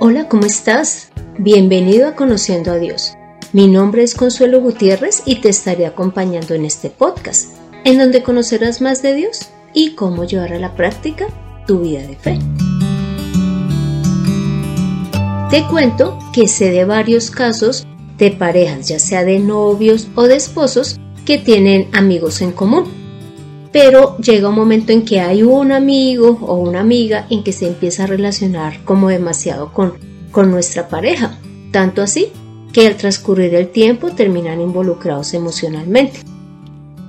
Hola, ¿cómo estás? Bienvenido a Conociendo a Dios. Mi nombre es Consuelo Gutiérrez y te estaré acompañando en este podcast, en donde conocerás más de Dios y cómo llevar a la práctica tu vida de fe. Te cuento que sé de varios casos de parejas, ya sea de novios o de esposos, que tienen amigos en común pero llega un momento en que hay un amigo o una amiga en que se empieza a relacionar como demasiado con, con nuestra pareja, tanto así que al transcurrir el tiempo terminan involucrados emocionalmente.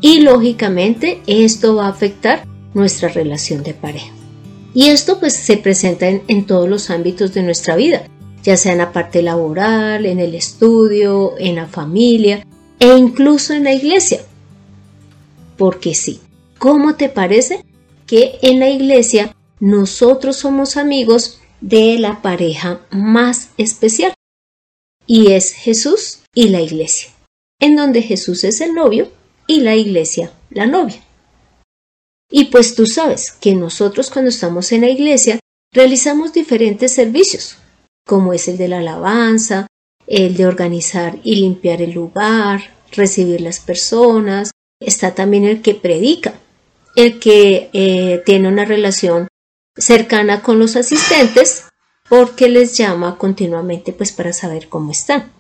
Y lógicamente esto va a afectar nuestra relación de pareja. Y esto pues se presenta en, en todos los ámbitos de nuestra vida, ya sea en la parte laboral, en el estudio, en la familia e incluso en la iglesia. Porque sí, ¿Cómo te parece que en la iglesia nosotros somos amigos de la pareja más especial? Y es Jesús y la iglesia, en donde Jesús es el novio y la iglesia la novia. Y pues tú sabes que nosotros cuando estamos en la iglesia realizamos diferentes servicios, como es el de la alabanza, el de organizar y limpiar el lugar, recibir las personas, está también el que predica, el que eh, tiene una relación cercana con los asistentes porque les llama continuamente pues para saber cómo están.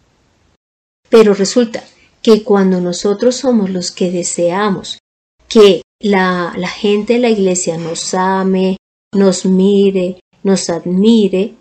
Pero resulta que cuando nosotros somos los que deseamos que la, la gente de la iglesia nos ame, nos mire, nos admire,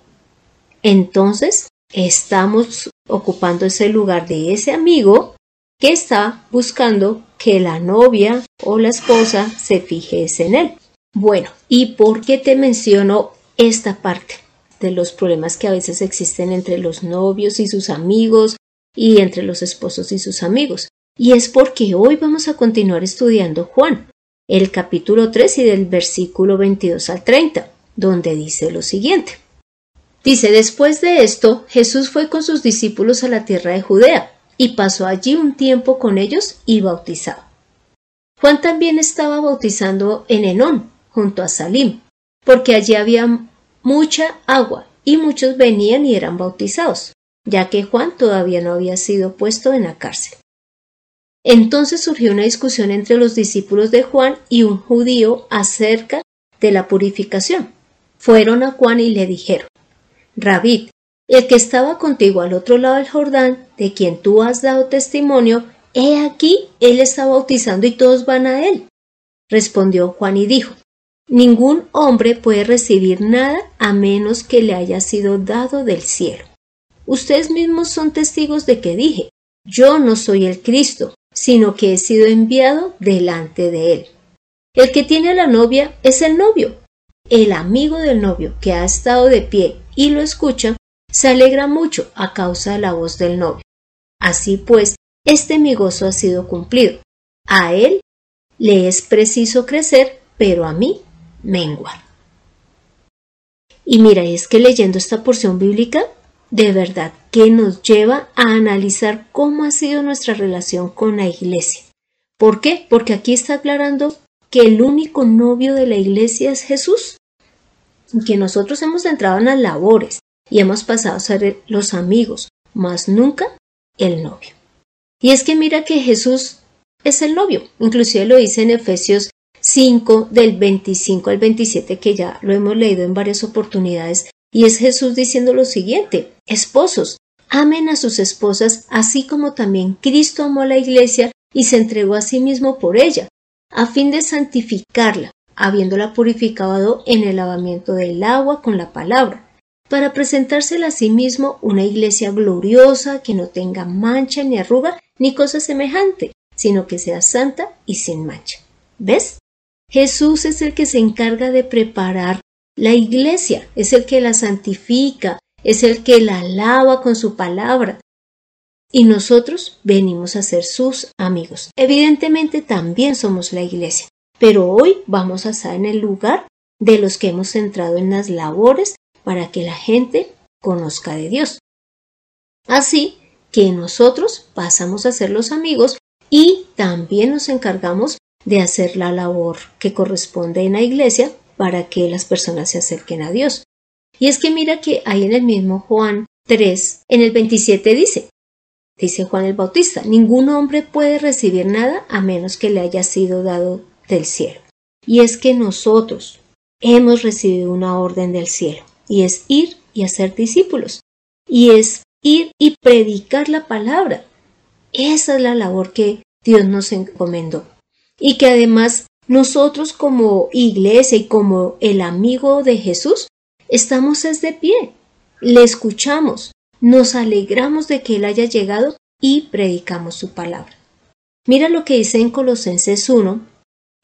entonces estamos ocupando ese lugar de ese amigo que está buscando que la novia o la esposa se fijese en él. Bueno, ¿y por qué te menciono esta parte de los problemas que a veces existen entre los novios y sus amigos y entre los esposos y sus amigos? Y es porque hoy vamos a continuar estudiando Juan, el capítulo 3 y del versículo 22 al 30, donde dice lo siguiente. Dice, después de esto, Jesús fue con sus discípulos a la tierra de Judea y pasó allí un tiempo con ellos y bautizado. Juan también estaba bautizando en Enón, junto a Salim, porque allí había mucha agua y muchos venían y eran bautizados, ya que Juan todavía no había sido puesto en la cárcel. Entonces surgió una discusión entre los discípulos de Juan y un judío acerca de la purificación. Fueron a Juan y le dijeron Rabí, el que estaba contigo al otro lado del Jordán, de quien tú has dado testimonio, he aquí, él está bautizando y todos van a él. Respondió Juan y dijo, Ningún hombre puede recibir nada a menos que le haya sido dado del cielo. Ustedes mismos son testigos de que dije, yo no soy el Cristo, sino que he sido enviado delante de él. El que tiene a la novia es el novio. El amigo del novio que ha estado de pie y lo escucha se alegra mucho a causa de la voz del novio. Así pues, este mi gozo ha sido cumplido. A él le es preciso crecer, pero a mí menguar. Y mira, es que leyendo esta porción bíblica, de verdad que nos lleva a analizar cómo ha sido nuestra relación con la iglesia. ¿Por qué? Porque aquí está aclarando que el único novio de la iglesia es Jesús, que nosotros hemos entrado en las labores, y hemos pasado a ser los amigos, más nunca el novio. Y es que mira que Jesús es el novio, inclusive lo dice en Efesios 5 del 25 al 27 que ya lo hemos leído en varias oportunidades y es Jesús diciendo lo siguiente, esposos, amen a sus esposas así como también Cristo amó a la iglesia y se entregó a sí mismo por ella, a fin de santificarla, habiéndola purificado en el lavamiento del agua con la palabra para presentársela a sí mismo una iglesia gloriosa que no tenga mancha ni arruga ni cosa semejante, sino que sea santa y sin mancha. ¿Ves? Jesús es el que se encarga de preparar la iglesia, es el que la santifica, es el que la lava con su palabra. Y nosotros venimos a ser sus amigos. Evidentemente también somos la iglesia, pero hoy vamos a estar en el lugar de los que hemos entrado en las labores para que la gente conozca de Dios. Así que nosotros pasamos a ser los amigos y también nos encargamos de hacer la labor que corresponde en la iglesia para que las personas se acerquen a Dios. Y es que mira que ahí en el mismo Juan 3, en el 27 dice, dice Juan el Bautista, ningún hombre puede recibir nada a menos que le haya sido dado del cielo. Y es que nosotros hemos recibido una orden del cielo, y es ir y hacer discípulos, y es ir y predicar la palabra. Esa es la labor que Dios nos encomendó. Y que además nosotros como iglesia y como el amigo de Jesús, estamos es de pie, le escuchamos, nos alegramos de que Él haya llegado y predicamos su palabra. Mira lo que dice en Colosenses 1,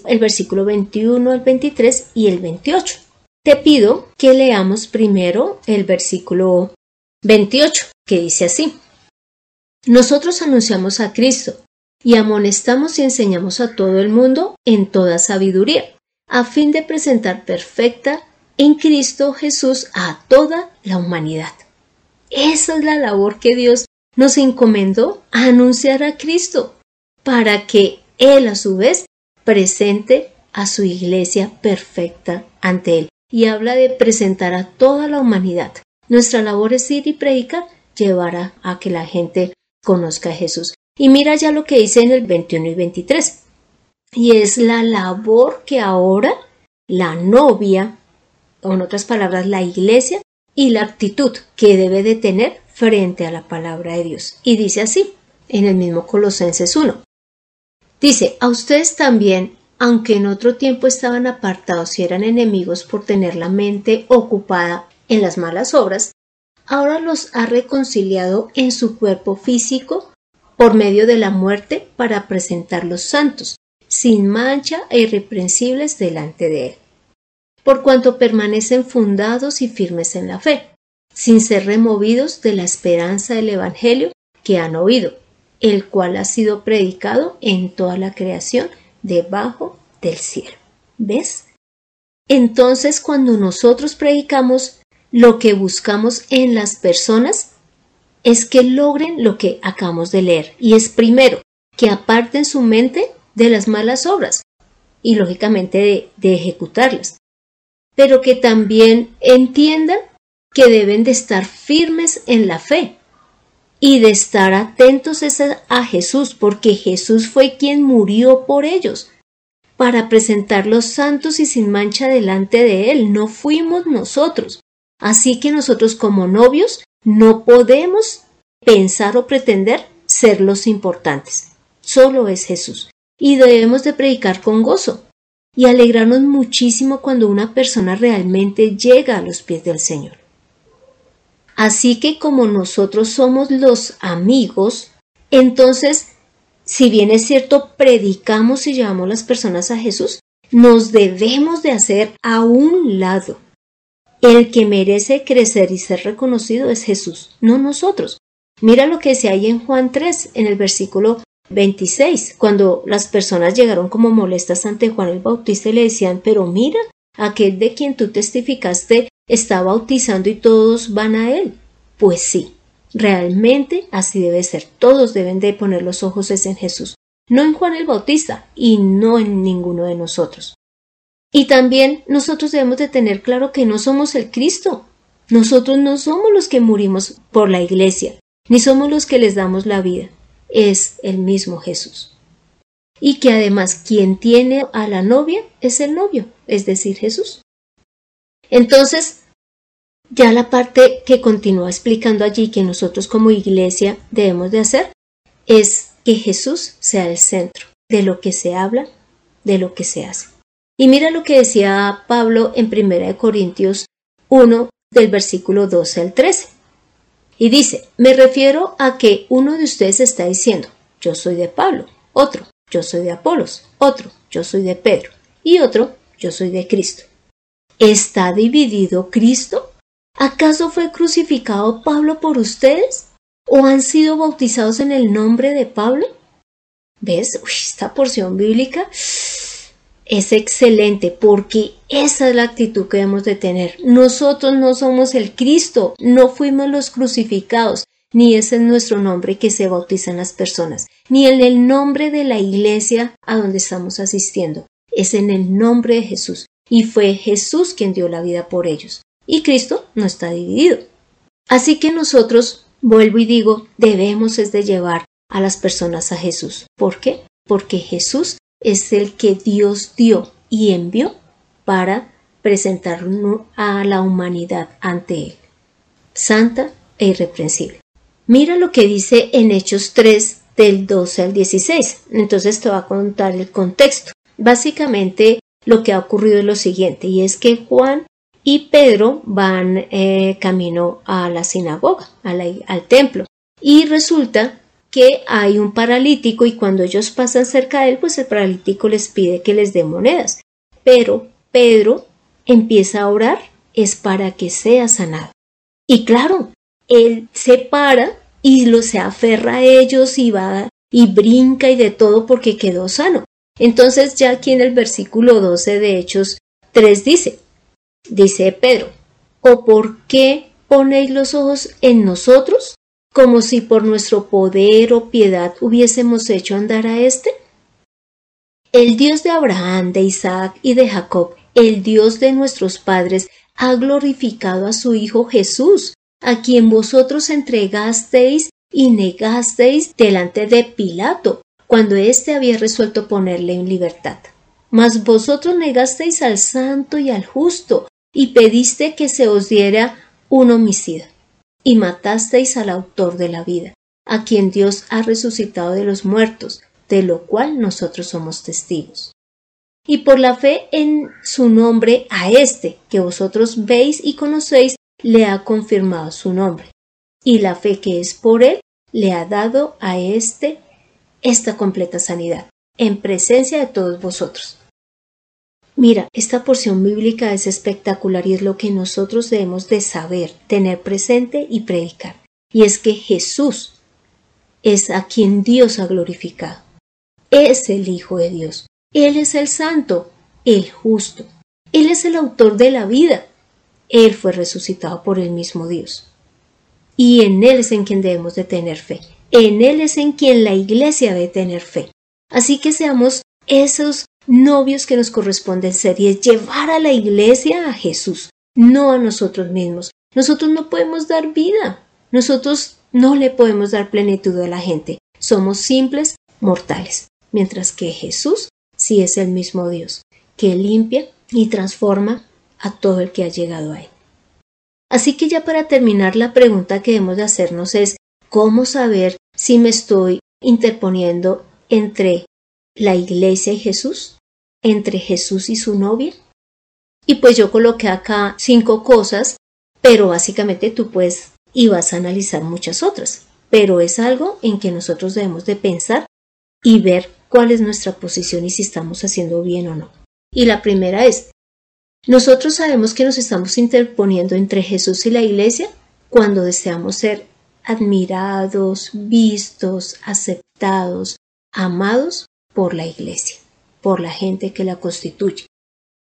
el versículo 21 al 23 y el 28. Te pido que leamos primero el versículo 28, que dice así. Nosotros anunciamos a Cristo y amonestamos y enseñamos a todo el mundo en toda sabiduría, a fin de presentar perfecta en Cristo Jesús a toda la humanidad. Esa es la labor que Dios nos encomendó a anunciar a Cristo, para que Él a su vez presente a su iglesia perfecta ante Él. Y habla de presentar a toda la humanidad. Nuestra labor es ir y predicar, llevar a, que la gente conozca a Jesús. Y mira ya lo que dice en el 21 y 23. Y es la labor que ahora la novia, o en otras palabras, la iglesia, y la actitud que debe de tener frente a la palabra de Dios. Y dice así, en el mismo Colosenses 1. Dice, a ustedes también, aunque en otro tiempo estaban apartados y eran enemigos por tener la mente ocupada en las malas obras, ahora los ha reconciliado en su cuerpo físico por medio de la muerte para presentarlos santos, sin mancha e irreprensibles delante de él. Por cuanto permanecen fundados y firmes en la fe, sin ser removidos de la esperanza del Evangelio que han oído, el cual ha sido predicado en toda la creación debajo del cielo. ¿Ves? Entonces, cuando nosotros predicamos, lo que buscamos en las personas es que logren lo que acabamos de leer. Y es primero, que aparten su mente de las malas obras y lógicamente de, de ejecutarlas. Pero que también entiendan que deben de estar firmes en la fe y de estar atentos a Jesús, porque Jesús fue quien murió por ellos, para presentarlos santos y sin mancha delante de Él. No fuimos nosotros. Así que nosotros como novios no podemos pensar o pretender ser los importantes. Solo es Jesús. Y debemos de predicar con gozo y alegrarnos muchísimo cuando una persona realmente llega a los pies del Señor. Así que como nosotros somos los amigos, entonces, si bien es cierto, predicamos y llevamos las personas a Jesús, nos debemos de hacer a un lado el que merece crecer y ser reconocido es Jesús, no nosotros. Mira lo que se hay en Juan 3, en el versículo 26, cuando las personas llegaron como molestas ante Juan el Bautista y le decían, pero mira, aquel de quien tú testificaste está bautizando y todos van a él. Pues sí, realmente así debe ser. Todos deben de poner los ojos en Jesús, no en Juan el Bautista y no en ninguno de nosotros. Y también nosotros debemos de tener claro que no somos el Cristo. Nosotros no somos los que murimos por la iglesia, ni somos los que les damos la vida. Es el mismo Jesús. Y que además quien tiene a la novia es el novio, es decir, Jesús. Entonces, ya la parte que continúa explicando allí que nosotros como iglesia debemos de hacer es que Jesús sea el centro de lo que se habla, de lo que se hace. Y mira lo que decía Pablo en 1 Corintios 1 del versículo 12 al 13. Y dice, me refiero a que uno de ustedes está diciendo, yo soy de Pablo, otro, yo soy de Apolos, otro, yo soy de Pedro, y otro, yo soy de Cristo. ¿Está dividido Cristo? ¿Acaso fue crucificado Pablo por ustedes? ¿O han sido bautizados en el nombre de Pablo? ¿Ves? esta porción bíblica es excelente porque esa es la actitud que debemos de tener. Nosotros no somos el Cristo, no fuimos los crucificados, ni ese es nuestro nombre que se bautizan las personas, ni en el nombre de la iglesia a donde estamos asistiendo. Es en el nombre de Jesús. Y fue Jesús quien dio la vida por ellos. Y Cristo no está dividido. Así que nosotros, vuelvo y digo, debemos es de llevar a las personas a Jesús. ¿Por qué? Porque Jesús es el que Dios dio y envió para presentar a la humanidad ante Él, santa e irreprensible. Mira lo que dice en Hechos 3 del 12 al 16. Entonces te va a contar el contexto. Básicamente lo que ha ocurrido es lo siguiente, y es que Juan y Pedro van eh, camino a la sinagoga, al templo, y resulta que hay un paralítico y cuando ellos pasan cerca de él, pues el paralítico les pide que les dé monedas. Pero Pedro empieza a orar, es para que sea sanado. Y claro, él se para y lo se aferra a ellos y va y brinca y de todo porque quedó sano. Entonces ya aquí en el versículo 12 de Hechos 3 dice, dice Pedro, ¿o por qué ponéis los ojos en nosotros como si por nuestro poder o piedad hubiésemos hecho andar a éste? El Dios de Abraham, de Isaac y de Jacob, el Dios de nuestros padres, ha glorificado a su Hijo Jesús, a quien vosotros entregasteis y negasteis delante de Pilato, cuando éste había resuelto ponerle en libertad. Mas vosotros negasteis al santo y al justo, y pediste que se os diera un homicida, y matasteis al autor de la vida, a quien Dios ha resucitado de los muertos, de lo cual nosotros somos testigos. Y por la fe en su nombre a éste, que vosotros veis y conocéis, le ha confirmado su nombre. Y la fe que es por él, le ha dado a éste esta completa sanidad, en presencia de todos vosotros. Mira, esta porción bíblica es espectacular y es lo que nosotros debemos de saber, tener presente y predicar. Y es que Jesús es a quien Dios ha glorificado. Es el Hijo de Dios. Él es el Santo, el Justo. Él es el autor de la vida. Él fue resucitado por el mismo Dios. Y en Él es en quien debemos de tener fe. En Él es en quien la iglesia debe tener fe. Así que seamos esos novios que nos corresponden ser y es llevar a la iglesia a Jesús, no a nosotros mismos. Nosotros no podemos dar vida. Nosotros no le podemos dar plenitud a la gente. Somos simples mortales. Mientras que Jesús sí es el mismo Dios, que limpia y transforma a todo el que ha llegado a él. Así que ya para terminar la pregunta que debemos de hacernos es ¿cómo saber si me estoy interponiendo entre la iglesia y Jesús? ¿Entre Jesús y su novia? Y pues yo coloqué acá cinco cosas, pero básicamente tú puedes y vas a analizar muchas otras. Pero es algo en que nosotros debemos de pensar y ver cuál es nuestra posición y si estamos haciendo bien o no. Y la primera es, nosotros sabemos que nos estamos interponiendo entre Jesús y la Iglesia cuando deseamos ser admirados, vistos, aceptados, amados por la Iglesia, por la gente que la constituye.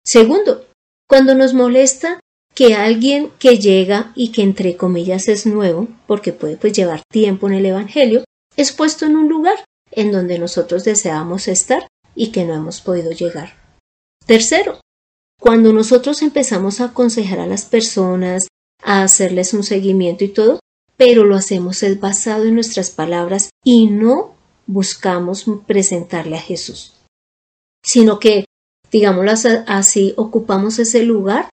Segundo, cuando nos molesta que alguien que llega y que entre comillas es nuevo, porque puede pues llevar tiempo en el Evangelio, es puesto en un lugar en donde nosotros deseamos estar y que no hemos podido llegar. Tercero, cuando nosotros empezamos a aconsejar a las personas, a hacerles un seguimiento y todo, pero lo hacemos es basado en nuestras palabras y no buscamos presentarle a Jesús, sino que, digámoslo así, ocupamos ese lugar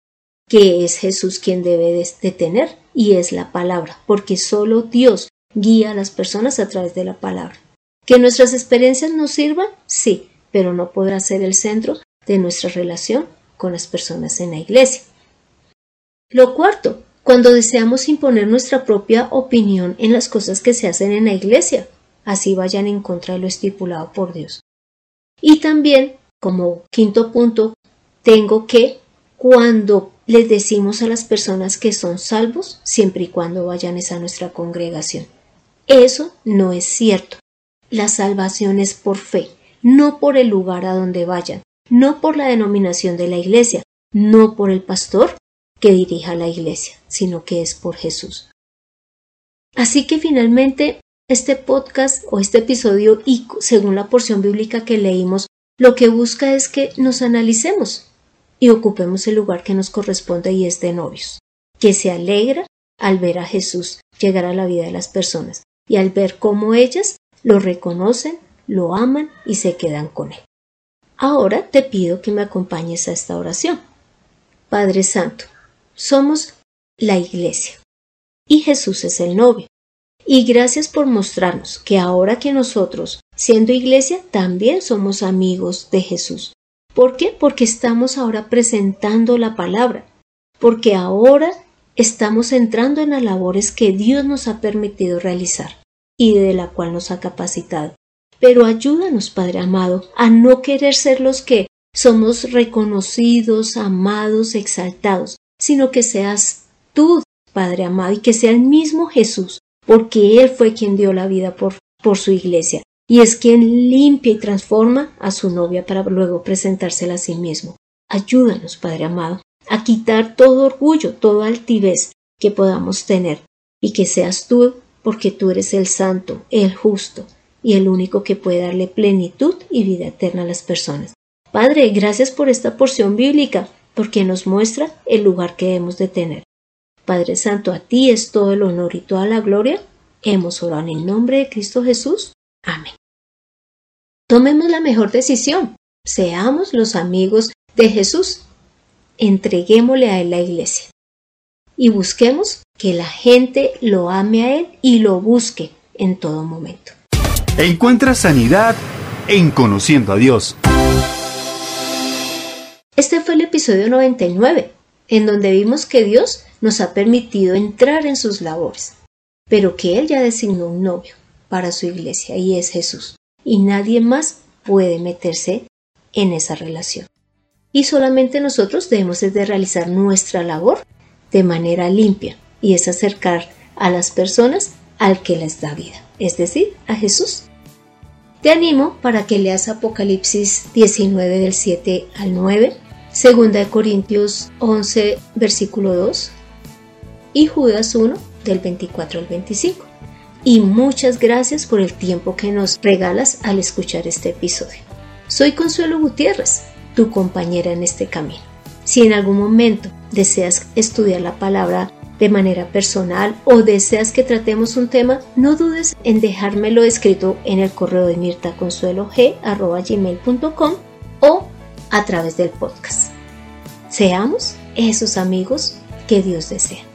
que es Jesús quien debe de tener y es la palabra, porque solo Dios guía a las personas a través de la palabra. ¿Que nuestras experiencias nos sirvan? Sí, pero no podrá ser el centro de nuestra relación con las personas en la iglesia. Lo cuarto, cuando deseamos imponer nuestra propia opinión en las cosas que se hacen en la iglesia, así vayan en contra de lo estipulado por Dios. Y también, como quinto punto, tengo que, cuando les decimos a las personas que son salvos, siempre y cuando vayan a nuestra congregación. Eso no es cierto. La salvación es por fe, no por el lugar a donde vayan, no por la denominación de la iglesia, no por el pastor que dirija la iglesia, sino que es por Jesús. Así que finalmente este podcast o este episodio y según la porción bíblica que leímos, lo que busca es que nos analicemos y ocupemos el lugar que nos corresponde y es de novios. que se alegra al ver a Jesús llegar a la vida de las personas y al ver cómo ellas lo reconocen, lo aman y se quedan con él. Ahora te pido que me acompañes a esta oración. Padre Santo, somos la iglesia y Jesús es el novio. Y gracias por mostrarnos que ahora que nosotros, siendo iglesia, también somos amigos de Jesús. ¿Por qué? Porque estamos ahora presentando la palabra, porque ahora estamos entrando en las labores que Dios nos ha permitido realizar y de la cual nos ha capacitado. Pero ayúdanos, Padre amado, a no querer ser los que somos reconocidos, amados, exaltados, sino que seas tú, Padre amado, y que sea el mismo Jesús, porque Él fue quien dio la vida por, su iglesia, y es quien limpia y transforma a su novia para luego presentársela a sí mismo. Ayúdanos, Padre amado, a quitar todo orgullo, toda altivez que podamos tener, y que seas tú, porque tú eres el santo, el justo, y el único que puede darle plenitud y vida eterna a las personas. Padre, gracias por esta porción bíblica, porque nos muestra el lugar que debemos de tener. Padre Santo, a ti es todo el honor y toda la gloria. Hemos orado en el nombre de Cristo Jesús. Amén. Tomemos la mejor decisión. Seamos los amigos de Jesús. Entreguémosle a Él la iglesia. Y busquemos que la gente lo ame a Él y lo busque en todo momento. Encuentra sanidad en conociendo a Dios. Este fue el episodio 99, en donde vimos que Dios nos ha permitido entrar en sus labores, pero que Él ya designó un novio para su iglesia y es Jesús, y nadie más puede meterse en esa relación. Y solamente nosotros debemos de realizar nuestra labor de manera limpia, y es acercar a las personas al que les da vida, es decir, a Jesús. Te animo para que leas Apocalipsis 19 del 7 al 9, 2 Corintios 11 versículo 2 y Judas 1 del 24 al 25. Y muchas gracias por el tiempo que nos regalas al escuchar este episodio. Soy Consuelo Gutiérrez, tu compañera en este camino. Si en algún momento deseas estudiar la palabra de manera personal o deseas que tratemos un tema, no dudes en dejármelo escrito en el correo de mirtaconsuelog.com o a través del podcast. Seamos esos amigos que Dios desea.